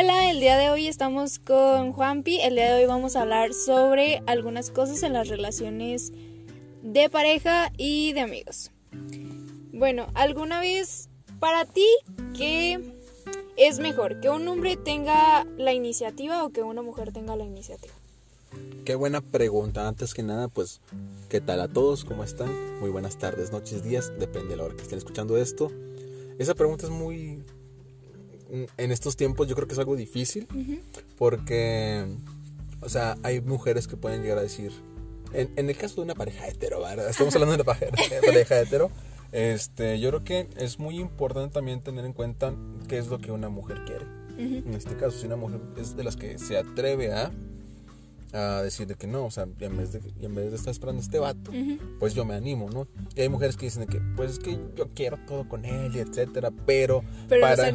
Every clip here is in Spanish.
Hola, el día de hoy estamos con Juanpi. El día de hoy vamos a hablar sobre algunas cosas en las relaciones de pareja y de amigos. Bueno, ¿alguna vez para ti qué es mejor? ¿Que un hombre tenga la iniciativa o que una mujer tenga la iniciativa? Qué buena pregunta. Antes que nada, pues, ¿qué tal a todos? ¿Cómo están? Muy buenas tardes, noches, días, depende de la hora que estén escuchando esto. Esa pregunta es muy... En estos tiempos yo creo que es algo difícil porque, o sea, hay mujeres que pueden llegar a decir, en, el caso de una pareja hetero, ¿verdad? Estamos hablando de una pareja, pareja hetero. Este, yo creo que es muy importante también tener en cuenta qué es lo que una mujer quiere. En este caso, si una mujer es de las que se atreve a a decir de que no, o sea, en vez de, en vez de estar esperando a este vato, pues yo me animo, ¿no? Y hay mujeres que dicen de que, pues es que yo quiero todo con él, etcétera, pero, para,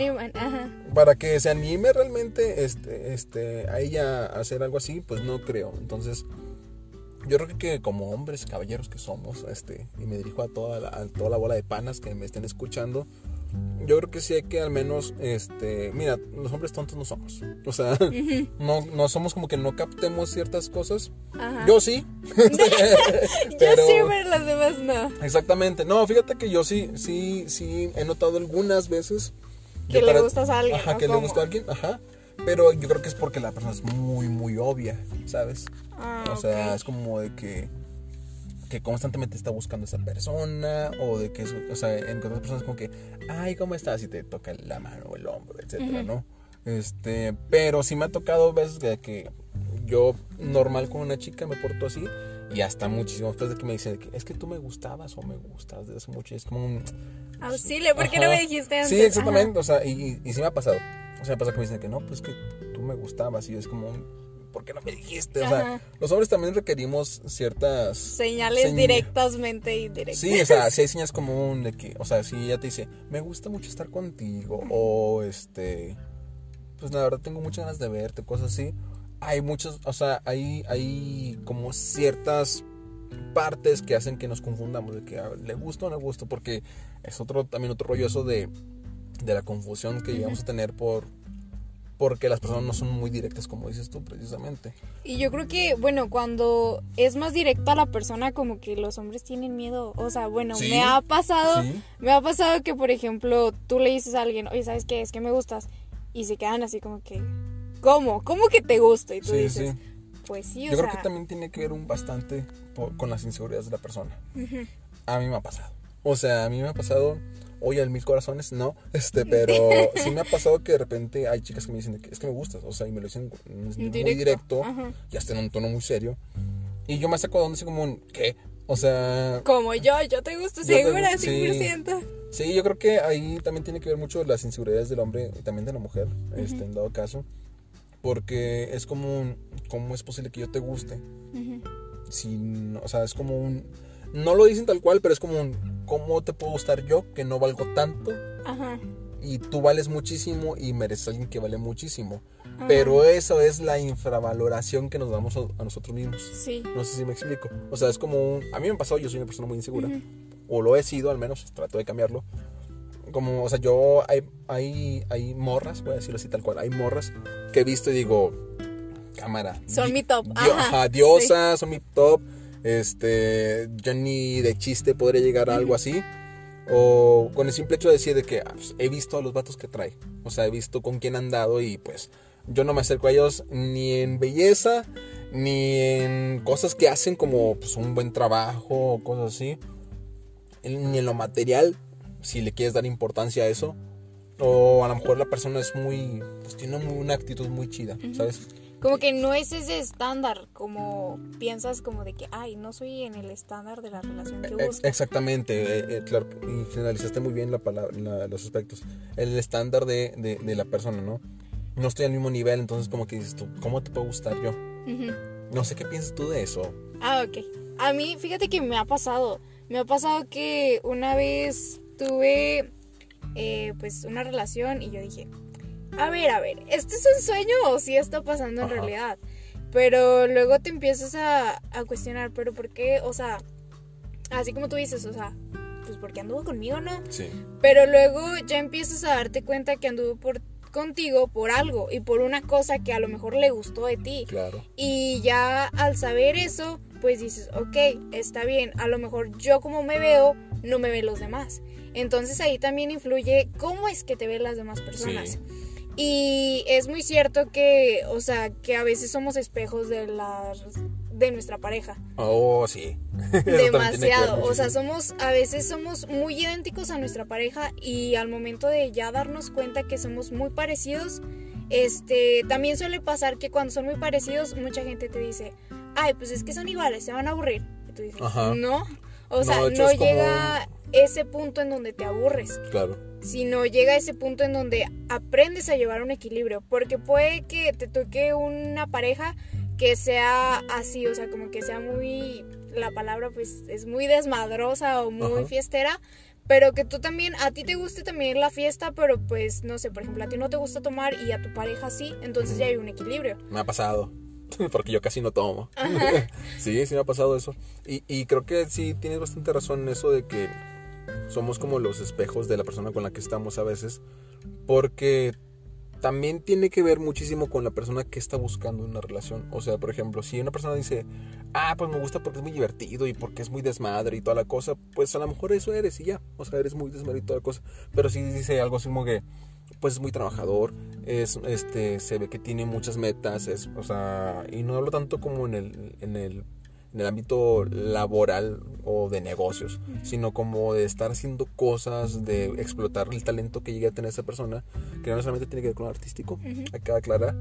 para que se anime realmente este, este, a ella a hacer algo así, pues no creo. Entonces, yo creo que como hombres, caballeros que somos, este, y me dirijo a toda la, a toda la bola de panas que me estén escuchando, yo creo que sí hay que al menos, este, mira, los hombres tontos no somos. O sea, no, no somos como que no captemos ciertas cosas. Yo sí. yo sí, pero los demás no. Exactamente. No, fíjate que yo sí, sí, sí he notado algunas veces. Que le gustas a alguien. Ajá, que le gusta a alguien, ajá. Pero yo creo que es porque la persona es muy, muy obvia, ¿sabes? Ah, o sea, es como de que que constantemente está buscando esa persona o de que, o sea, en otras personas como que, ay, ¿cómo estás? Y te toca la mano o el hombro, etcétera, ¿no? Este, pero sí me ha tocado veces de que yo normal con una chica me porto así y hasta muchísimo después de que me dicen que es que tú me gustabas o me gustas desde hace mucho y es como un auxilio, ¿por qué no me dijiste antes? Sí, exactamente, o sea, y, y, sí me ha pasado. O sea, me pasa que me dicen que no, pues que tú me gustabas y es como un ¿por qué no me dijiste? O sea, los hombres también requerimos ciertas... Señales directamente y directas. Sí, o sea, si hay señas común de que, o sea, si ella te dice, me gusta mucho estar contigo, o este, pues la verdad tengo muchas ganas de verte, cosas así. Hay muchos, o sea, hay, hay como ciertas partes que hacen que nos confundamos de que ah, le gusta o no le gusta, porque es otro, también otro rollo eso de, de la confusión que llegamos a tener por porque las personas no son muy directas como dices tú precisamente. Y yo creo que, bueno, cuando es más directa la persona, como que los hombres tienen miedo. O sea, bueno, me ha pasado, me ha pasado que, por ejemplo, tú le dices a alguien, oye, ¿sabes qué? Es que me gustas. Y se quedan así como que, ¿cómo? ¿Cómo que te gusta? Y tú dices, pues sí, o Yo creo que también tiene que ver un bastante con las inseguridades de la persona. A mí me ha pasado. O sea, a mí me ha pasado hoy al mil corazones, no, este, pero sí me ha pasado que de repente hay chicas que me dicen que es que me gustas, o sea, y me lo dicen muy directo, y hasta en un tono muy serio. Y yo me saco de donde así como un, ¿qué? O sea... Como yo, yo te gusto, segura, 100%. Sí, yo creo que ahí también tiene que ver mucho las inseguridades del hombre y también de la mujer, este, en dado caso. Porque es como un, ¿cómo es posible que yo te guste? si, o sea, es como un no lo dicen tal cual, pero es como un, ¿cómo te puedo gustar yo que no valgo tanto? Ajá. Y tú vales muchísimo y mereces a alguien que vale muchísimo. Pero eso es la infravaloración que nos damos a, nosotros mismos. Sí. No sé si me explico. O sea, es como un... A mí me pasó, yo soy una persona muy insegura. O lo he sido, al menos, trato de cambiarlo. Como, o sea, yo... Hay, hay, hay morras, voy a decirlo así tal cual. Hay morras que he visto y digo... Cámara. Son mi top. Ajá, diosa, son mi top este, ya ni de chiste podría llegar a algo así. O con el simple hecho de decir de que ah, pues, he visto a los vatos que trae. O sea, he visto con quién han dado y pues yo no me acerco a ellos ni en belleza, ni en cosas que hacen como pues, un buen trabajo o cosas así. Ni en lo material, si le quieres dar importancia a eso. O a lo mejor la persona es muy, pues tiene una actitud muy chida, ¿sabes? Como que no es ese estándar, como piensas como de que, ay, no soy en el estándar de la relación que busco. Exactamente, eh, eh, claro, y generalizaste muy bien la palabra, los aspectos. El estándar de, de, la persona, ¿no? No estoy al mismo nivel, entonces como que dices tú, ¿cómo te puedo gustar yo? No sé qué piensas tú de eso. Ah, ok. A mí, fíjate que me ha pasado. Me ha pasado que una vez tuve, eh, pues, una relación y yo dije, a ver, a ver, ¿este es un sueño o sí está pasando en realidad? Pero luego te empiezas a, cuestionar, pero ¿por qué? O sea, así como tú dices, o sea, pues porque anduvo conmigo, ¿no? Sí. Pero luego ya empiezas a darte cuenta que anduvo por contigo por algo y por una cosa que a lo mejor le gustó de ti. Claro. Y ya al saber eso, pues dices, ok, está bien, a lo mejor yo como me veo, no me ven los demás. Entonces ahí también influye cómo es que te ven las demás personas. Sí. Y es muy cierto que, o sea, que a veces somos espejos de las de nuestra pareja. Oh, sí. Demasiado. O sea, somos, a veces somos muy idénticos a nuestra pareja y al momento de ya darnos cuenta que somos muy parecidos, este, también suele pasar que cuando son muy parecidos, mucha gente te dice, ay, pues es que son iguales, se van a aburrir. Y tú dices, Ajá. no. O sea, no, como- llega ese punto en donde te aburres Claro. sino llega ese punto en donde aprendes a llevar un equilibrio, porque puede que te toque una pareja que sea así, o sea, como que sea muy, la palabra pues es muy desmadrosa o muy Ajá. fiestera, pero que tú también, a ti te guste también la fiesta, pero pues no sé, por ejemplo, a ti no te gusta tomar y a tu pareja sí, entonces ya hay un equilibrio. Me ha pasado. Porque yo casi no tomo. sí, sí me ha pasado eso. Y, y creo que sí tienes bastante razón en eso de que somos como los espejos de la persona con la que estamos a veces. Porque también tiene que ver muchísimo con la persona que está buscando una relación. O sea, por ejemplo, si una persona dice, ah, pues me gusta porque es muy divertido y porque es muy desmadre y toda la cosa, pues a lo mejor eso eres y ya. O sea, eres muy desmadre y toda la cosa. Pero si dice algo así como que, pues es muy trabajador, es, este, se ve que tiene muchas metas, es, o sea, y no hablo tanto como en el, en el, en el ámbito laboral o de negocios, sino como de estar haciendo cosas, de explotar el talento que llegue a tener esa persona, que no necesariamente tiene que ver con lo artístico, hay que aclarar.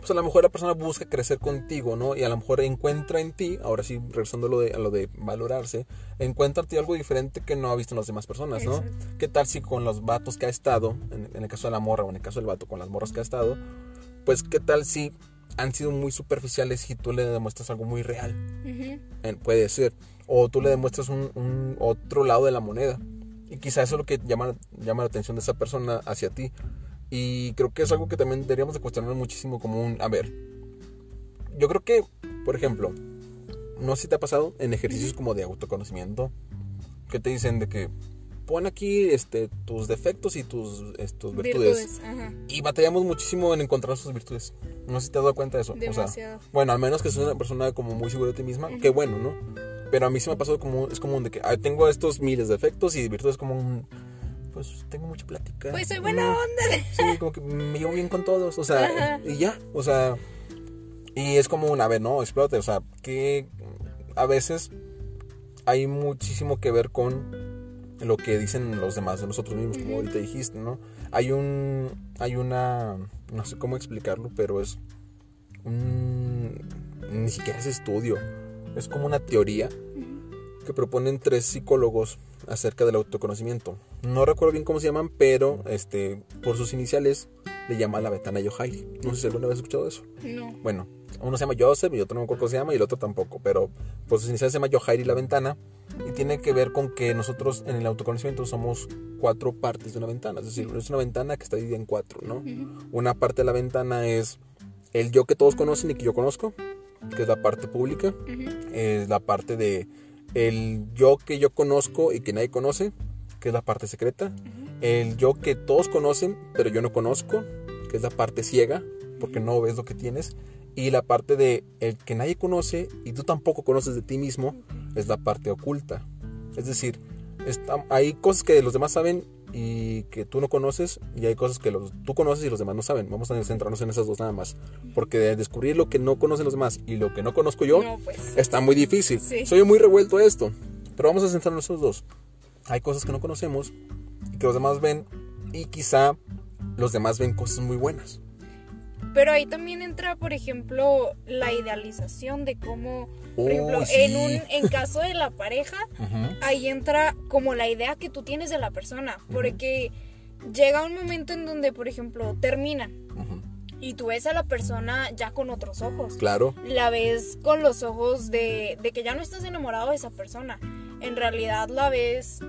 Pues a lo mejor la persona busca crecer contigo, ¿no? Y a lo mejor encuentra en ti, ahora sí, regresando a lo de, a lo de valorarse, encuentra en ti algo diferente que no ha visto en las demás personas, ¿no? Exacto. ¿Qué tal si con los vatos que ha estado, en, en el caso de la morra o en el caso del vato con las morras que ha estado, pues qué tal si han sido muy superficiales y tú le demuestras algo muy real? Eh, puede ser. O tú le demuestras un, un otro lado de la moneda. Y quizás eso es lo que llama, llama la atención de esa persona hacia ti. Y creo que es algo que también deberíamos de cuestionar muchísimo como un... A ver, yo creo que, por ejemplo, no sé si te ha pasado en ejercicios como de autoconocimiento, que te dicen de que pon aquí este, tus defectos y tus, estos virtudes. Virtudes, ajá. Y batallamos muchísimo en encontrar sus virtudes. No sé si te has dado cuenta de eso. O sea, Demasiado. bueno, al menos que seas una persona como muy segura de ti misma, qué bueno, ¿no? Pero a mí sí me ha pasado como, es como de que ah, tengo estos miles de defectos y virtudes como un, pues tengo mucha plática. Pues soy buena No, onda. Sí, como que me llevo bien con todos, o sea, Ajá. y ya, o sea, y es como una vez, ¿no? Explote, o sea, que a veces hay muchísimo que ver con lo que dicen los demás de nosotros mismos, como ahorita dijiste, ¿no? Hay un, hay una, no sé cómo explicarlo, pero es un, ni siquiera es estudio, es como una teoría que proponen tres psicólogos acerca del autoconocimiento. No recuerdo bien cómo se llaman, pero este, por sus iniciales le llama la ventana Yohai. No sé si alguna vez has escuchado eso. No. Bueno, uno se llama Joseph y otro no me acuerdo cómo se llama y el otro tampoco, pero por sus iniciales se llama Yohai la ventana y tiene que ver con que nosotros en el autoconocimiento somos cuatro partes de una ventana, es decir, es una ventana que está dividida en cuatro, ¿no? Una parte de la ventana es el yo que todos conocen y que yo conozco, que es la parte pública, Ujú. es la parte de el yo que yo conozco y que nadie conoce, que es la parte secreta, el yo que todos conocen pero yo no conozco, que es la parte ciega, porque no ves lo que tienes, y la parte de el que nadie conoce y tú tampoco conoces de ti mismo, es la parte oculta. Es decir, está- hay cosas que los demás saben y que tú no conoces y hay cosas que los, tú conoces y los demás no saben. Vamos a centrarnos en esas dos nada más. Porque de descubrir lo que no conocen los demás y lo que no conozco yo, No, pues. está muy difícil. Sí. Soy muy revuelto a esto. Pero vamos a centrarnos en esos dos. Hay cosas que no conocemos y que los demás ven y quizá los demás ven cosas muy buenas. Pero ahí también entra, por ejemplo, la idealización de cómo, por ejemplo, sí. en un en caso de la pareja, ahí entra como la idea que tú tienes de la persona, porque llega un momento en donde, por ejemplo, terminan y tú ves a la persona ya con otros ojos. Claro. La ves con los ojos de, de que ya no estás enamorado de esa persona. En realidad la ves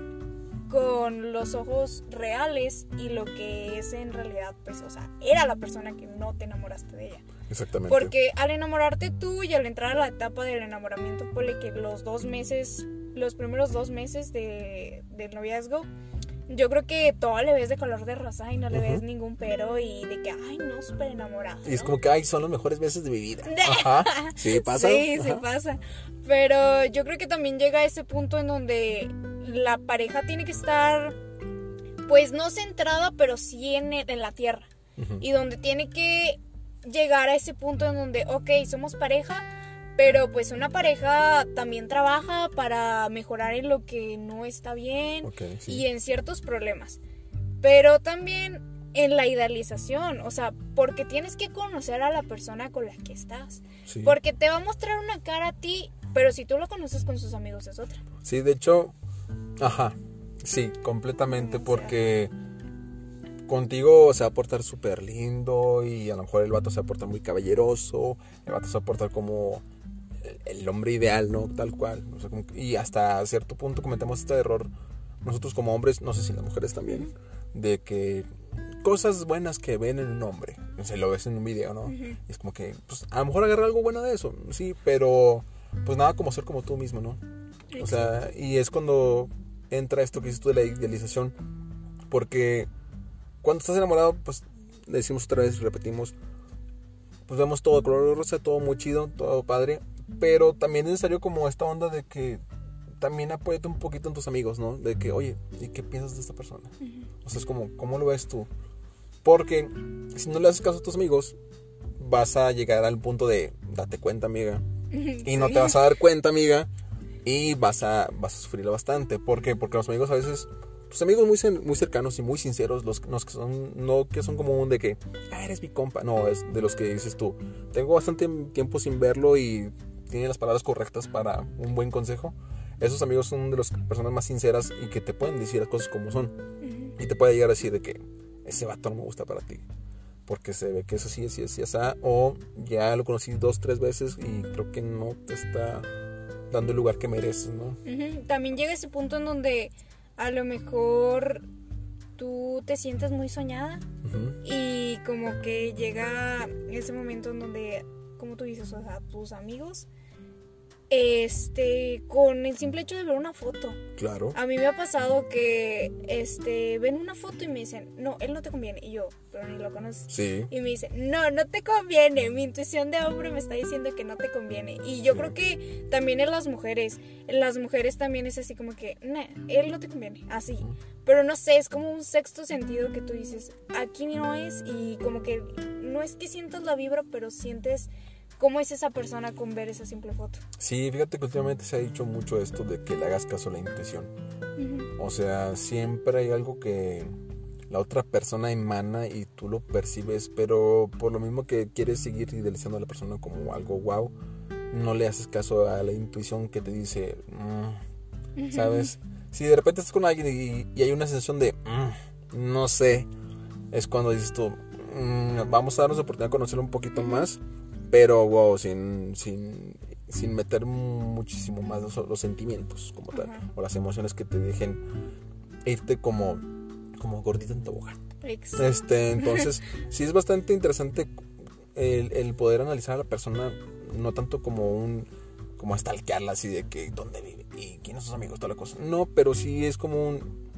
con los ojos reales y lo que es en realidad, pues, o sea, era la persona que no te enamoraste de ella. Exactamente. Porque al enamorarte tú y al entrar a la etapa del enamoramiento, ponle que los dos meses, los primeros dos meses de, del noviazgo, yo creo que todo le ves de color de rosa y no le Ujú. ves ningún pero y de que, ay, no, súper enamorado. Y es ¿no? como que, ay, son los mejores meses de mi vida. Ajá. Sí, pasa. Sí, Ajá. pasa. Pero yo creo que también llega a ese punto en donde la pareja tiene que estar, pues no centrada, pero sí en, en la tierra. Y donde tiene que llegar a ese punto en donde, ok, somos pareja, pero pues una pareja también trabaja para mejorar en lo que no está bien sí. y en ciertos problemas. Pero también en la idealización, o sea, porque tienes que conocer a la persona con la que estás. Sí. Porque te va a mostrar una cara a ti, pero si tú lo conoces con sus amigos es otra. Sí, de hecho, ajá, sí, completamente, porque contigo se va a portar súper lindo y a lo mejor el vato se va a portar muy caballeroso, el vato se va a portar como el, hombre ideal, ¿no? Tal cual. O sea, como que- y hasta cierto punto cometemos este error nosotros como hombres, no sé si las mujeres también, de que cosas buenas que ven en un hombre, o sea, lo ves en un video, ¿no? Y es como que, pues a lo mejor agarra algo bueno de eso, sí, pero pues nada como ser como tú mismo, ¿no? O sea, y es cuando entra esto que dices tú de la idealización. Porque cuando estás enamorado, pues decimos otra vez y repetimos, pues vemos todo de color rosa, todo muy chido, todo padre. Pero también es necesario como esta onda de que también apóyate un poquito en tus amigos, ¿no? De que, oye, ¿y qué piensas de esta persona? O sea, es como, ¿cómo lo ves tú? Porque si no le haces caso a tus amigos, vas a llegar al punto de, date cuenta, amiga, y no te vas a dar cuenta, amiga, y vas a, vas a sufrirlo bastante. ¿Por qué? Porque los amigos a veces, tus amigos muy, muy cercanos y muy sinceros, los, los que son, no que son como un de que, ah, eres mi compa, no, es de los que dices tú, tengo bastante tiempo sin verlo y tiene las palabras correctas para un buen consejo. Esos amigos son de las personas más sinceras y que te pueden decir las cosas como son. Y te puede llegar a decir de que ese vato no me gusta para ti. Porque se ve que eso sí, así, así, así. O ya lo conocí dos, tres veces y creo que no te está dando el lugar que mereces, ¿no? También llega ese punto en donde a lo mejor tú te sientes muy soñada y como que llega ese momento en donde, como tú dices, o sea, tus amigos, este, con el simple hecho de ver una foto. Claro. A mí me ha pasado que, este, ven una foto y me dicen, no, él no te conviene. Y yo, pero ni lo conoces. Sí. Y me dice, no, no te conviene. Mi intuición de hombre me está diciendo que no te conviene. Y yo Sí. creo que también en las mujeres, en las mujeres también es así como que, nah, él no te conviene, así. Pero no sé, es como un sexto sentido que tú dices, aquí no es. Y como que no es que sientas la vibra, pero sientes cómo es esa persona con ver esa simple foto. Sí, fíjate que últimamente se ha dicho mucho esto de que le hagas caso a la intuición. O sea, siempre hay algo que la otra persona emana y tú lo percibes, pero por lo mismo que quieres seguir idealizando a la persona como algo wow, no le haces caso a la intuición que te dice, "Mm", ¿sabes? Si de repente estás con alguien y, y hay una sensación de, "Mm", no sé, es cuando dices tú, "Mm, vamos a darnos la oportunidad de conocerlo un poquito más, pero wow, sin, sin, sin meter muchísimo más los, los sentimientos como tal, Ajá. o las emociones que te dejen irte como, como gordita en tobogán. Ex. Este, entonces, sí es bastante interesante el, el poder analizar a la persona, no tanto como un como stalkearla así de que dónde vive y quiénes son sus amigos, toda la cosa. No, pero sí es como un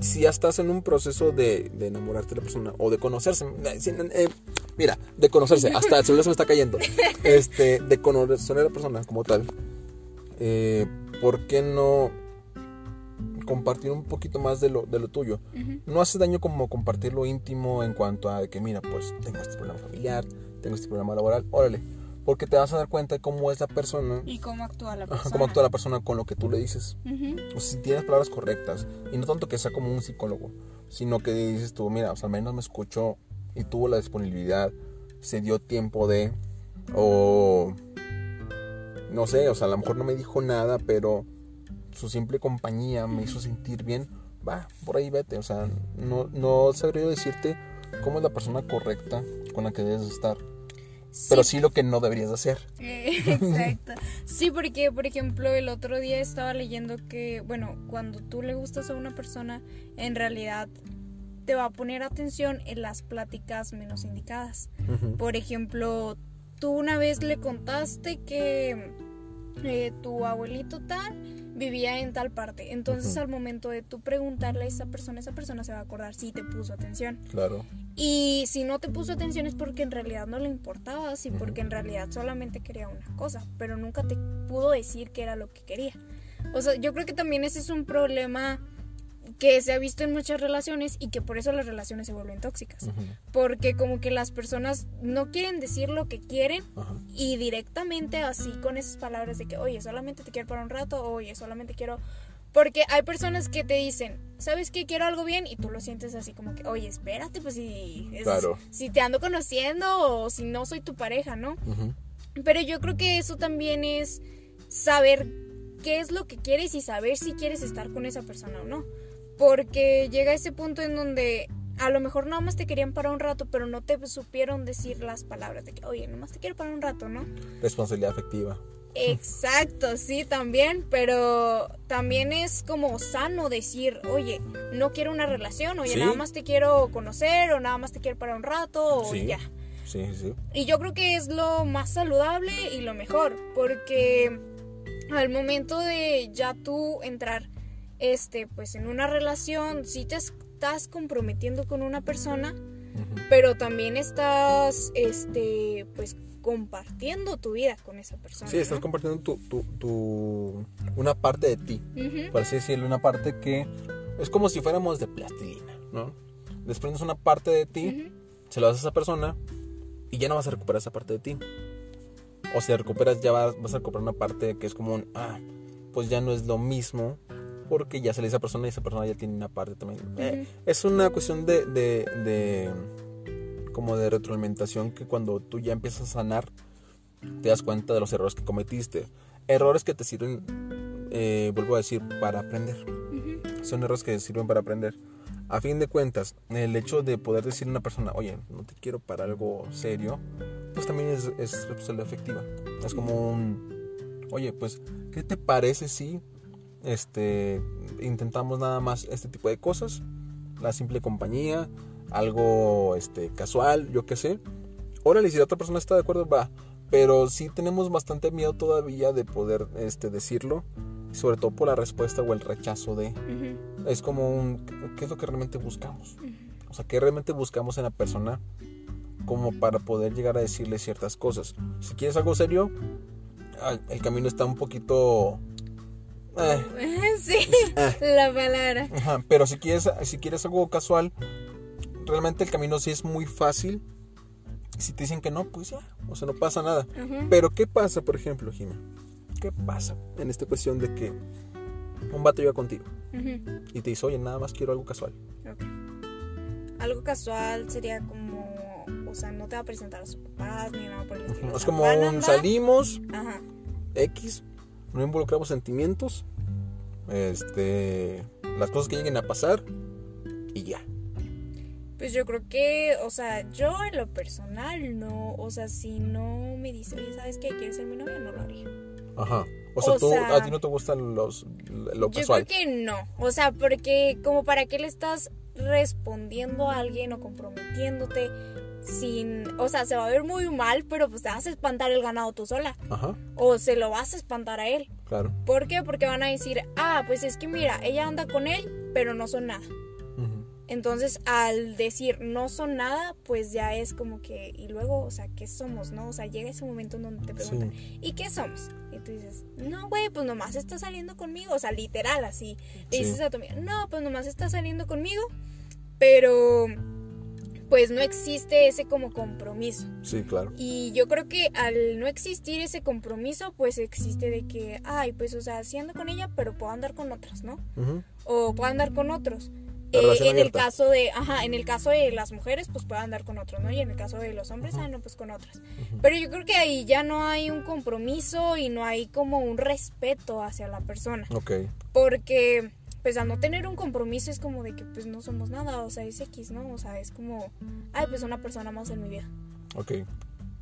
si ya estás en un proceso de, de enamorarte de la persona o de conocerse, eh, eh, mira, de conocerse, hasta el celular se me está cayendo, este, de conocer a la persona como tal, eh, ¿por qué no compartir un poquito más de lo, de lo tuyo? Ujú. no hace daño como compartir lo íntimo en cuanto a que mira pues tengo este problema familiar tengo este problema laboral órale porque te vas a dar cuenta de cómo es la persona Y cómo actúa la ajá, persona. cómo actúa la persona con lo que tú le dices Ujú. o sea, si tienes palabras correctas y no tanto que sea como un psicólogo sino que dices tú mira o sea, al menos me escuchó y tuvo la disponibilidad se dio tiempo de o no sé o sea a lo mejor no me dijo nada pero su simple compañía me hizo sentir bien va por ahí vete o sea no no sabría decirte cómo es la persona correcta con la que debes de estar pero sí lo que no deberías de hacer Eh, Exacto. Sí, porque, por ejemplo, el otro día estaba leyendo que, bueno, cuando tú le gustas a una persona, en realidad te va a poner atención en las pláticas menos indicadas. Por ejemplo, tú una vez le contaste que eh, tu abuelito tal vivía en tal parte. Entonces al momento de tú preguntarle a esa persona, esa persona se va a acordar si te puso atención. Claro. Y si no te puso atención es porque en realidad no le importaba, sí, Ujú. porque en realidad solamente quería una cosa, pero nunca te pudo decir que era lo que quería. O sea, yo creo que también ese es un problema que se ha visto en muchas relaciones y que por eso las relaciones se vuelven tóxicas. Porque como que las personas no quieren decir lo que quieren y directamente así con esas palabras de que, oye, solamente te quiero para un rato, oye, solamente quiero... Porque hay personas que te dicen, ¿sabes qué? Quiero algo bien y tú lo sientes así como que, oye, espérate, pues si, es- Claro. si te ando conociendo o si no soy tu pareja, ¿no? Pero yo creo que eso también es saber qué es lo que quieres y saber si quieres estar con esa persona o no. Porque llega ese punto en donde a lo mejor nada más te querían para un rato, pero no te supieron decir las palabras de que, oye, nomás te quiero para un rato, ¿no? Responsabilidad afectiva. Exacto, sí, también, pero también es como sano decir, oye, no quiero una relación, oye, Sí. nada más te quiero conocer o nada más te quiero para un rato o Sí. ya. Sí, sí. Y yo creo que es lo más saludable y lo mejor, porque al momento de ya tú entrar este pues en una relación, sí te estás comprometiendo con una persona, pero también estás este pues compartiendo tu vida con esa persona. Sí, estás ¿no? compartiendo tu, tu, tu- una parte de ti, por así decirlo, una parte que es como si fuéramos de plastilina, ¿no? Desprendes una parte de ti, se lo das a esa persona y ya no vas a recuperar esa parte de ti. O si la recuperas, ya vas, vas a recuperar una parte que es como un, ah, pues ya no es lo mismo, porque ya se le dice a esa persona y esa persona ya tiene una parte también. Eh, es una cuestión de, de, de- como de retroalimentación que cuando tú ya empiezas a sanar, te das cuenta de los errores que cometiste. Errores que te sirven, eh, vuelvo a decir, para aprender Ujú. son errores que sirven para aprender. A fin de cuentas, el hecho de poder decirle a una persona, oye, no te quiero para algo serio, pues también es, es responsabilidad efectiva. Es como un, oye, pues, ¿qué te parece si este, intentamos nada más este tipo de cosas? La simple compañía, algo este, casual, yo qué sé. Órale, si la otra persona está de acuerdo, va. Pero sí tenemos bastante miedo todavía de poder este, decirlo, sobre todo por la respuesta o el rechazo de es como un qué es lo que realmente buscamos o sea qué realmente buscamos en la persona como para poder llegar a decirle ciertas cosas si quieres algo serio ah, el camino está un poquito eh, Sí, eh, la palabra. ajá, pero si quieres si quieres algo casual realmente el camino sí es muy fácil. Si te dicen que no pues ya o sea no pasa nada. Pero qué pasa por ejemplo Jimena qué pasa en esta cuestión de que un vato llega contigo y te dice oye nada más quiero algo casual. Algo casual sería como, o sea, no te va a presentar a sus papás ni nada por el estilo. Es como un salimos, Ajá. X, no involucramos sentimientos, este, las cosas que lleguen a pasar y ya. Pues yo creo que, o sea, yo en lo personal no, o sea, si no me dice, oye, ¿sabes qué? ¿Quieres ser mi novia? No lo haría. Ajá. O sea, O tú, sea- a ti no te gustan los, lo Yo casual. creo que no, o sea, porque como para qué le estás respondiendo a alguien o comprometiéndote sin, o sea, se va a ver muy mal, pero pues te vas a espantar el ganado tú sola Ajá, o se lo vas a espantar a él. claro. ¿Por qué? Porque van a decir, ah, pues es que mira, ella anda con él, pero no son nada. Entonces, al decir no son nada, pues ya es como que, y luego, o sea, ¿qué somos, no? O sea, llega ese momento en donde te preguntan, ¿y qué somos? Y tú dices, no, güey, pues nomás está saliendo conmigo, o sea, literal, así. Le Sí. dices a tu amiga, no, pues nomás está saliendo conmigo, pero pues no existe ese como compromiso. Sí, claro. Y yo creo que al no existir ese compromiso, pues existe de que, ay, pues, o sea, sí ando con ella, pero puedo andar con otras, ¿no? O puedo andar con otros. Eh, en el caso de, ajá, en el caso de las mujeres, pues puedo andar con otros, ¿no? Y en el caso de los hombres, ah, no, pues con otras. Pero yo creo que ahí ya no hay un compromiso y no hay como un respeto hacia la persona. Ok. Porque, pues al no tener un compromiso es como de que pues no somos nada, o sea, es X, ¿no? O sea, es como, ay, pues una persona más en mi vida. Ok.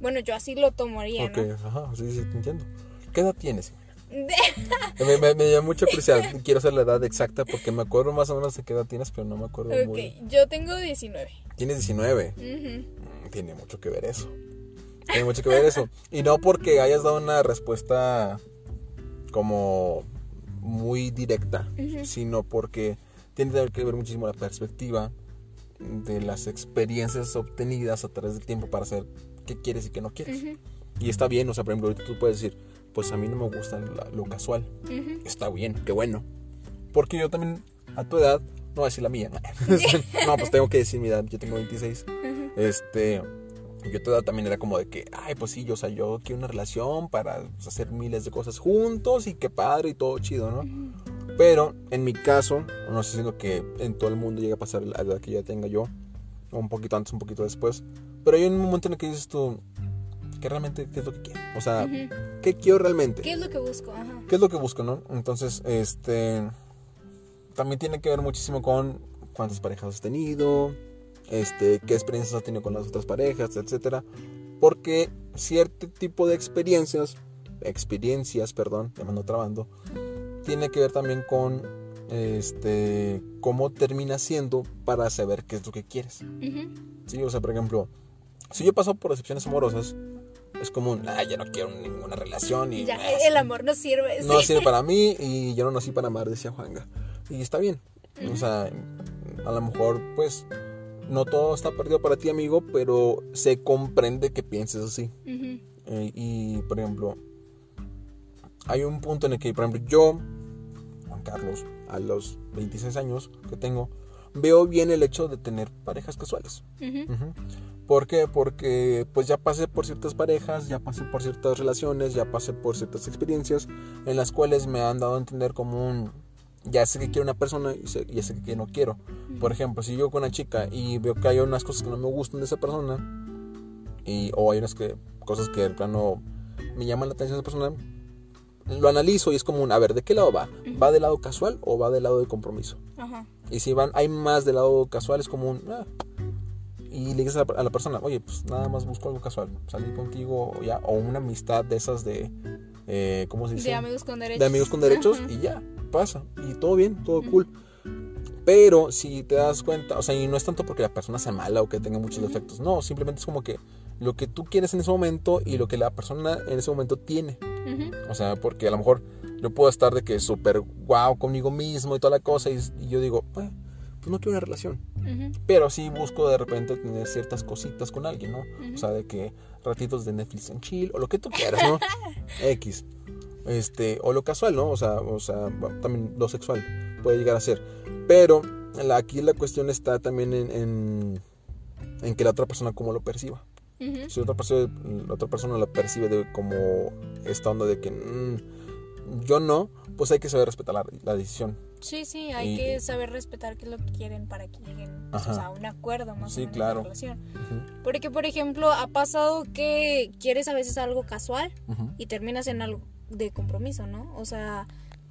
Bueno, yo así lo tomaría, Ok. ¿no? Ajá, sí, sí, te entiendo. ¿Qué edad tienes? Me, me, me llama mucha curiosidad. Quiero saber la edad exacta porque me acuerdo más o menos de qué edad tienes, pero no me acuerdo ok, muy. yo tengo 19. Tienes 19. Ujú. Mm, Tiene mucho que ver eso. Tiene mucho que ver eso. Y no porque hayas dado una respuesta como muy directa, sino porque tiene que ver muchísimo la perspectiva de las experiencias obtenidas a través del tiempo para saber qué quieres y qué no quieres. Y está bien, o sea, por ejemplo, ahorita tú puedes decir, pues a mí no me gusta lo casual. Está bien, qué bueno. Porque yo también, a tu edad, no voy a decir la mía. no, pues tengo que decir mi edad, yo tengo 26. Este, yo a tu edad también era como de que, ay, pues sí, yo, o sea, yo quiero una relación para pues, hacer miles de cosas juntos y qué padre y todo chido, ¿no? Pero en mi caso, no sé si es lo que en todo el mundo llega a pasar a la edad que ya tenga yo, o un poquito antes, un poquito después. Pero hay un momento en el que dices tú, que realmente, ¿qué es lo que quiero? O sea, Ujú. ¿qué quiero realmente? ¿Qué es lo que busco? Ajá. ¿Qué es lo que busco, no? Entonces, este. También tiene que ver muchísimo con cuántas parejas has tenido, este, qué experiencias has tenido con las otras parejas, etcétera. Porque cierto tipo de experiencias, experiencias, perdón, me mando trabando, tiene que ver también con este cómo termina siendo para saber qué es lo que quieres. Ujú. Sí, o sea, por ejemplo, si yo paso por decepciones amorosas, es como un, ah, ya no quiero ninguna relación y Ya, ah, el amor no sirve. no sí. sirve para mí y yo no nací para amar, decía Juanga. Y está bien. O sea, a lo mejor, pues, no todo está perdido para ti, amigo, pero se comprende que pienses así. Eh, y, por ejemplo, hay un punto en el que, por ejemplo, yo, Juan Carlos, a los 26 años que tengo, veo bien el hecho de tener parejas casuales. ¿Por qué? Porque pues ya pasé por ciertas parejas, ya pasé por ciertas relaciones, ya pasé por ciertas experiencias en las cuales me han dado a entender como un ya sé que quiero una persona y sé, ya sé que no quiero. Por ejemplo, si yo con una chica y veo que hay unas cosas que no me gustan de esa persona y o hay unas que cosas que de plano me llaman la atención de esa persona, lo analizo y es como un, a ver, ¿de qué lado va? ¿Va del lado casual o va del lado de compromiso? Ajá. Y si van, hay más del lado casual, es como un. ah. Y le dices a la, persona, oye, pues nada más busco algo casual. Salir contigo o ya. O una amistad de esas de. eh, ¿Cómo se dice? De amigos con derechos. De amigos con derechos. Ajá. Y ya, pasa. Y todo bien, todo cool. Pero si te das cuenta, o sea, y no es tanto porque la persona sea mala o que tenga muchos defectos. No, simplemente es como que lo que tú quieres en ese momento y lo que la persona en ese momento tiene. O sea, porque a lo mejor yo puedo estar de que súper guau conmigo mismo y toda la cosa y, y yo digo, "Eh, pues no quiero una relación. Pero sí busco de repente tener ciertas cositas con alguien, ¿no? O sea, de que ratitos de Netflix en chill o lo que tú quieras, ¿no? X. Este, o lo casual, ¿no? O sea, o sea, también lo sexual puede llegar a ser. Pero la- aquí la cuestión está también en, en, en que la otra persona cómo lo perciba. Si otra persona, la otra persona lo percibe de como esta onda de que mm, yo no, pues hay que saber respetar la, la decisión. Sí, sí, hay Y- que saber respetar qué es lo que quieren para que lleguen pues, o sea, a un acuerdo más Sí, o menos claro. la Porque, por ejemplo, ha pasado que quieres a veces algo casual y terminas en algo de compromiso, ¿no? O sea,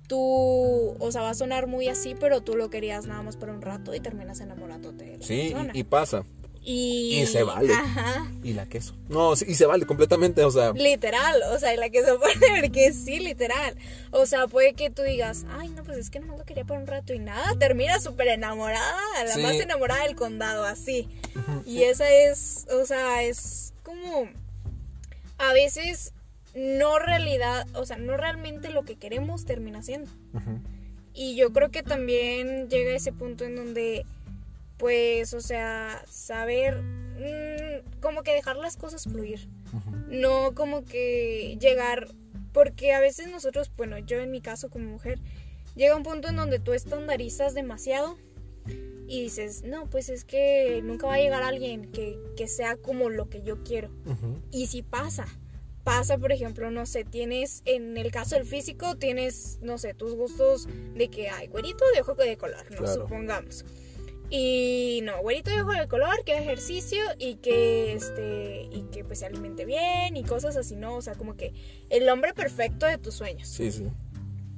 tú, o sea, va a sonar muy así, pero tú lo querías nada más por un rato y terminas enamorándote de la Sí, persona. y, y pasa. Y, y se vale. Ajá. Y la queso. No, y se vale completamente, o sea. Literal, o sea, la que se puede ver que sí, literal. O sea, puede que tú digas, ay, no, pues es que nomás lo quería por un rato y nada, termina súper enamorada, la Sí. más enamorada del condado, así. Y esa es, o sea, es como a veces no realidad, o sea, no realmente lo que queremos termina siendo. Y yo creo que también llega ese punto en donde, pues, o sea, saber mm, como que dejar las cosas fluir. No como que llegar, porque a veces nosotros, bueno, yo en mi caso como mujer, llega un punto en donde tú estandarizas demasiado y dices, no, pues es que nunca va a llegar alguien que, que sea como lo que yo quiero. Y si pasa, pasa, por ejemplo, no sé, tienes, en el caso del físico, tienes, no sé, tus gustos de que hay güerito de ojo de color, ¿no? Claro. Supongamos. Y no, güerito de ojo de color, que ejercicio y que este y que pues se alimente bien y cosas así, ¿no? O sea, como que el hombre perfecto de tus sueños. Sí, sí.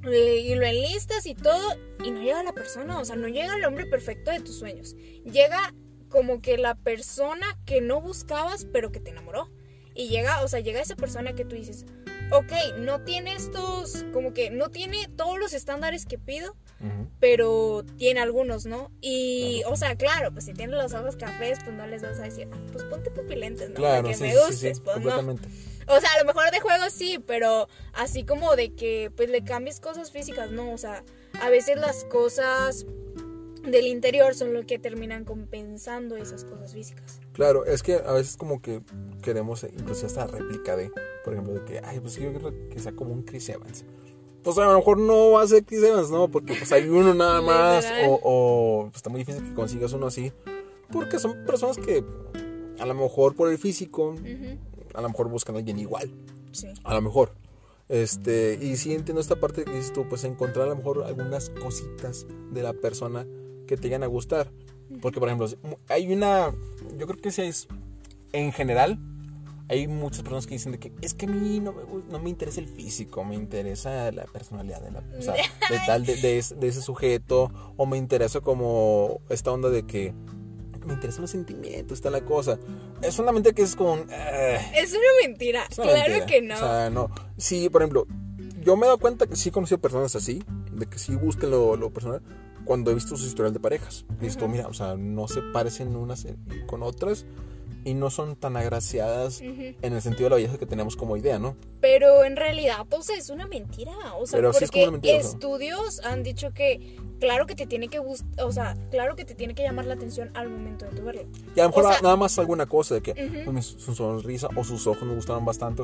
Eh, y lo enlistas y todo y no llega la persona, o sea, no llega el hombre perfecto de tus sueños. Llega como que la persona que no buscabas, pero que te enamoró. Y llega, o sea, llega esa persona que tú dices, ok, no tiene estos, como que no tiene todos los estándares que pido, pero tiene algunos, ¿no? Y, Claro. o sea, claro, pues si tiene los ojos cafés, pues no les vas a decir, "Ah, pues ponte pupilentes, ¿no? Claro, Para que sí, me sí, gustes, sí, pues no. O sea, a lo mejor de juego sí, pero así como de que pues le cambies cosas físicas, no. O sea, a veces las cosas del interior son lo que terminan compensando esas cosas físicas. Claro, es que a veces como que queremos incluso esta réplica de, por ejemplo, de que, ay, pues yo quiero que sea como un Chris Evans. Pues a lo mejor no va a ser Chris Evans, ¿no? Porque pues hay uno nada más o, o pues, está muy difícil que consigas uno así. Porque son personas que a lo mejor por el físico, a lo mejor buscan a alguien igual. Sí. A lo mejor. Este, y sí entiendo esta parte que dices tú, pues encontrar a lo mejor algunas cositas de la persona que te llegan a gustar. Porque, por ejemplo, hay una. Yo creo que si es. En general, hay muchas personas que dicen de que es que a mí no me, no me interesa el físico, me interesa la personalidad de la o sea, de tal de, de, ese sujeto, o me interesa como esta onda de que me interesan los sentimientos, está la cosa. Es una mentira que es como eh, es una mentira, claro que no. O sea, no. Sí, por ejemplo, yo me he dado cuenta que sí he conocido personas así, de que sí busquen lo, lo personal, cuando he visto su historial de parejas. Listo, mira, o sea, no se parecen unas con otras y no son tan agraciadas en el sentido de la belleza que tenemos como idea, ¿no? Pero en realidad, pues es una mentira. O sea, porque estudios han dicho que claro que te tiene que gustar, o sea, claro que te tiene que llamar la atención al momento de tu verlo. Y a lo mejor nada más alguna cosa de que su sonrisa o sus ojos me gustaron bastante.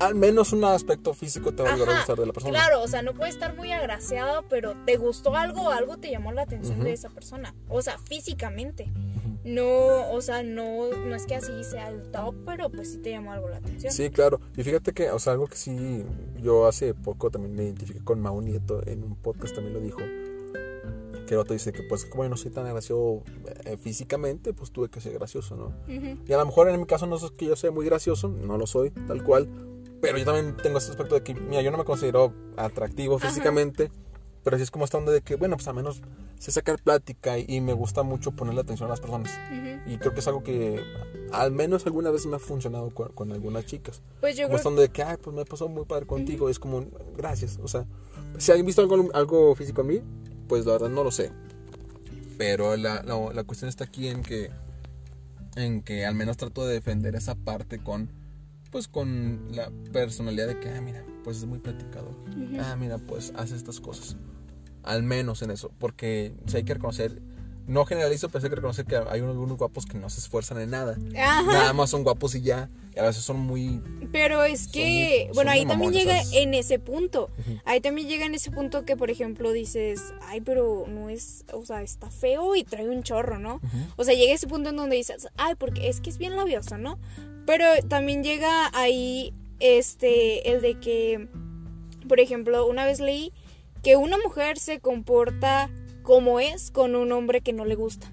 Al menos un aspecto físico te va a gustar de la persona. Claro, o sea, no puede estar muy agraciado, pero te gustó algo, algo te llamó la atención de esa persona. O sea, físicamente. No, o sea, no, no es que así sea el top, pero pues sí te llamó algo la atención. Sí, claro. Y fíjate que, o sea, algo que sí, yo hace poco también me identifiqué con Mau Nieto, en un podcast también lo dijo que el otro dice que pues como yo no soy tan gracioso eh, físicamente, pues tuve que ser gracioso, ¿no? Y a lo mejor en mi caso no es que yo sea muy gracioso, no lo soy, tal cual, pero yo también tengo ese aspecto de que, mira, yo no me considero atractivo físicamente, pero sí es como esta onda de que, bueno, pues al menos sé sacar plática y, me gusta mucho ponerle atención a las personas. Y creo que es algo que al menos alguna vez me ha funcionado con, algunas chicas. Pues yo creo... de que, ay, pues me pasó muy padre contigo, es como, gracias, o sea, si alguien visto algo, algo físico en mí, pues la verdad no lo sé. Pero la, la, cuestión está aquí en que, en que al menos trato de defender esa parte con, pues con la personalidad de que, ah, mira, pues es muy platicador. Ah, mira, pues hace estas cosas. Al menos en eso. Porque si hay que reconocer no generalizo, pero hay que reconocer que hay unos, guapos que no se esfuerzan en nada. Nada más son guapos y ya. Y a veces son muy. Pero es que, bueno, ahí también llega en ese punto. Ahí también llega en ese punto que, por ejemplo, dices, ay, pero no es, o sea, está feo y trae un chorro, ¿no? O sea, llega ese punto en donde dices, ay, porque es que es bien labioso, ¿no? Pero también llega ahí, este, el de que, por ejemplo, una vez leí que una mujer se comporta como es con un hombre que no le gusta.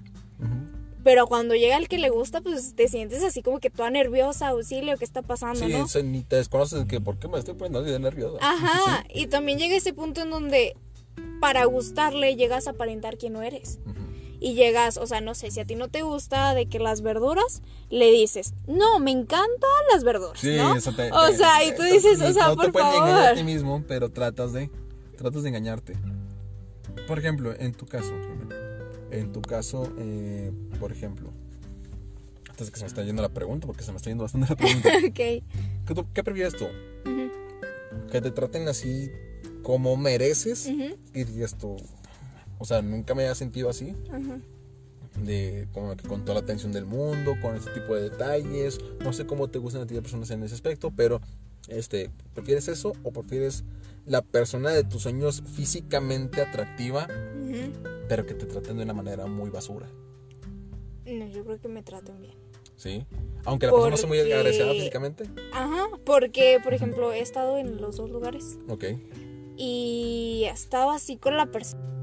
Pero cuando llega el que le gusta, pues te sientes así como que toda nerviosa, auxilio, ¿qué está pasando? Sí, ¿no? ni te desconoces que por qué me estoy poniendo así de nerviosa. Ajá, y también llega ese punto en donde para gustarle llegas a aparentar quién no eres. Y llegas, o sea, no sé, si a ti no te gusta de que las verduras, le dices, no, me encantan las verduras, sí, Eso te, o sea, y tú dices, o sea, por favor. No te engañar a ti mismo, pero tratas de, tratas de engañarte. Por ejemplo, en tu caso, en tu caso, eh, por ejemplo, antes de que se me está yendo la pregunta, porque se me está yendo bastante la pregunta. ¿Qué, prefieres tú? Que te traten así como mereces y digas tú, o sea, nunca me había sentido así. De como que con toda la atención del mundo, con este tipo de detalles. No sé cómo te gustan a ti las personas en ese aspecto, pero este, ¿prefieres eso o prefieres la persona de tus sueños físicamente atractiva, pero que te traten de una manera muy basura? No, yo creo que me traten bien. ¿Sí? Aunque la persona no sea muy agradecida físicamente. Ajá, porque, por ejemplo, he estado en los dos lugares. Ok. Y he estado así con la persona